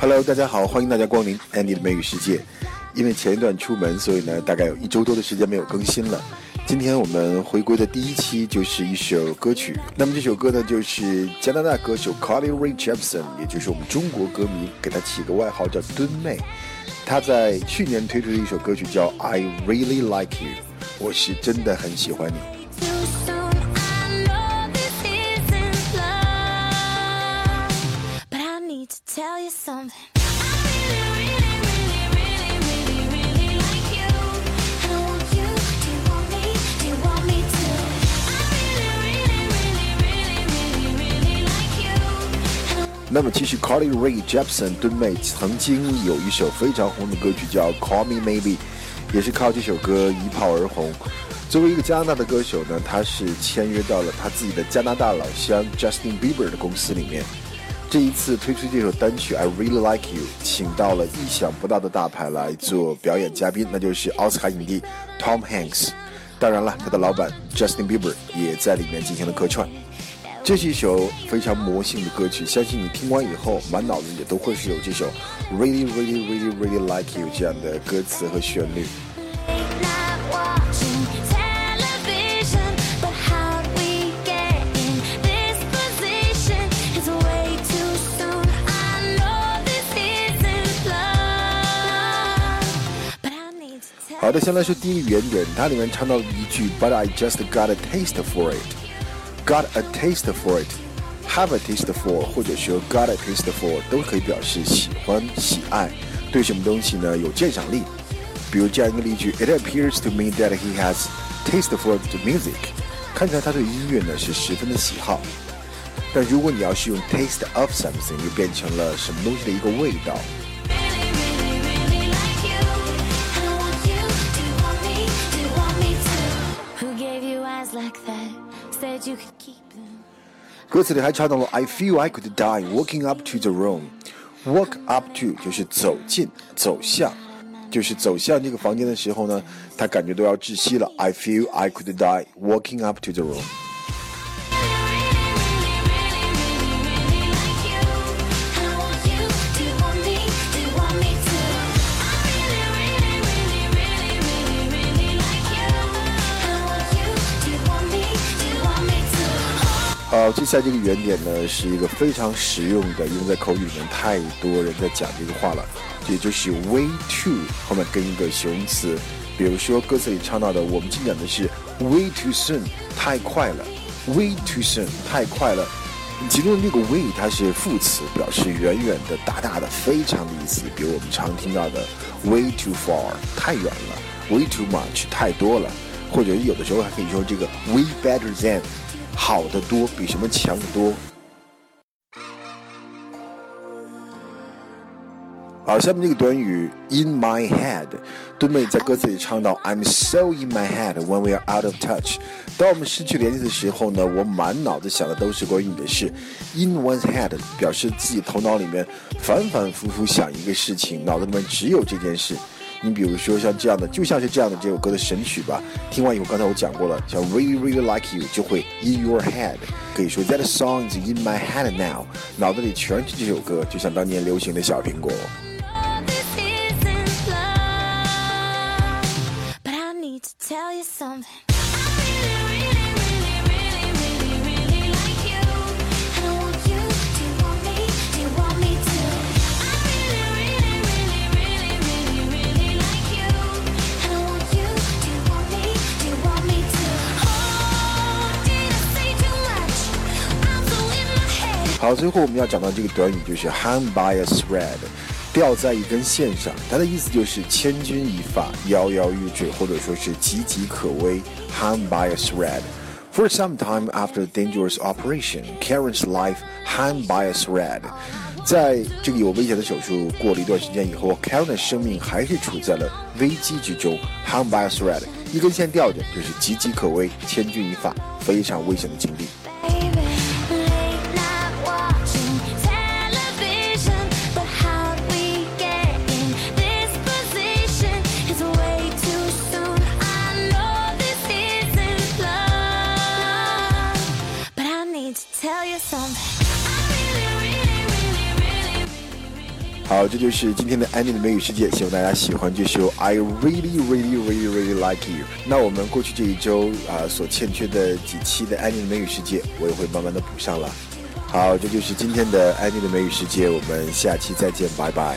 Hello，大家好，欢迎大家光临 Andy 的美语世界。因为前一段出门，所以呢，大概有一周多的时间没有更新了。今天我们回归的第一期就是一首歌曲。那么这首歌呢，就是加拿大歌手 Carly Rae Jepsen，也就是我们中国歌迷给他起个外号叫“墩妹”。他在去年推出的一首歌曲叫《I Really Like You》，我是真的很喜欢你。那么其实 Carly Rae Jepsen 敦妹曾经有一首非常红的歌曲叫 Call Me Maybe，也是靠这首歌一炮而红。作为一个加拿大的歌手呢，他是签约到了他自己的加拿大老乡 Justin Bieber 的公司里面。这一次推出这首单曲 I Really Like You，请到了意想不到的大牌来做表演嘉宾，那就是奥斯卡影帝 Tom Hanks。当然了，他的老板 Justin Bieber 也在里面进行了客串。这是一首非常魔性的歌曲，相信你听完以后，满脑子也都会是有这首 Really Really Really Really Like You 这样的歌词和旋律。好的，先来说第一个原点，它里面唱到了一句 But I just got a taste for it。Got a taste for it, have a taste for，或者说 got a taste for，都可以表示喜欢、喜爱，对什么东西呢有鉴赏力。比如这样一个例句：It appears to me that he has taste for the music。看起来他对音乐呢是十分的喜好。但如果你要是用 taste of something，就变成了什么东西的一个味道。 歌词里还唱到了 "I feel I could die walking up to the room." Walk up to 就是走进、走向，就是走向这个房间的时候呢，他感觉都要窒息了。I feel I could die walking up to the room. 好，接下来这个原点呢，是一个非常实用的，因为在口语里面太多人在讲这个话了，也就是 way too 后面跟一个形容词，比如说歌词里唱到的，我们经讲的是 way too soon，太快了，way too soon，太快了。其中的那个 way 它是副词，表示远远的、大大的、非常的意思。比如我们常听到的 way too far，太远了；way too much，太多了；或者有的时候还可以说这个 way better than。好的多，比什么强得多。好，下面这个短语 in my head，杜妹在歌词里唱到 I'm so in my head when we are out of touch。当我们失去联系的时候呢，我满脑子想的都是关于你的事。in one's head 表示自己头脑里面反反复复想一个事情，脑子里面只有这件事。你比如说像这样的，就像是这样的这首歌的神曲吧。听完以后，刚才我讲过了，像 Really Really Like You 就会 In Your Head，可以说 That song is in my head now，脑子里全是这首歌，就像当年流行的小苹果。好，最后我们要讲到这个短语就是 hang by a thread，吊在一根线上，它的意思就是千钧一发、摇摇欲坠，或者说是岌岌可危。hang by a thread。For some time after a dangerous operation, Karen's life hung by a thread。在这个有危险的手术过了一段时间以后，Karen 的生命还是处在了危机之中。hang by a thread，一根线吊着，就是岌岌可危、千钧一发、非常危险的经历。好，这就是今天的安妮的美语世界，希望大家喜欢这首 I really really really really like you。那我们过去这一周啊所欠缺的几期的安妮的美语世界，我也会慢慢的补上了。好，这就是今天的安妮的美语世界，我们下期再见，拜拜。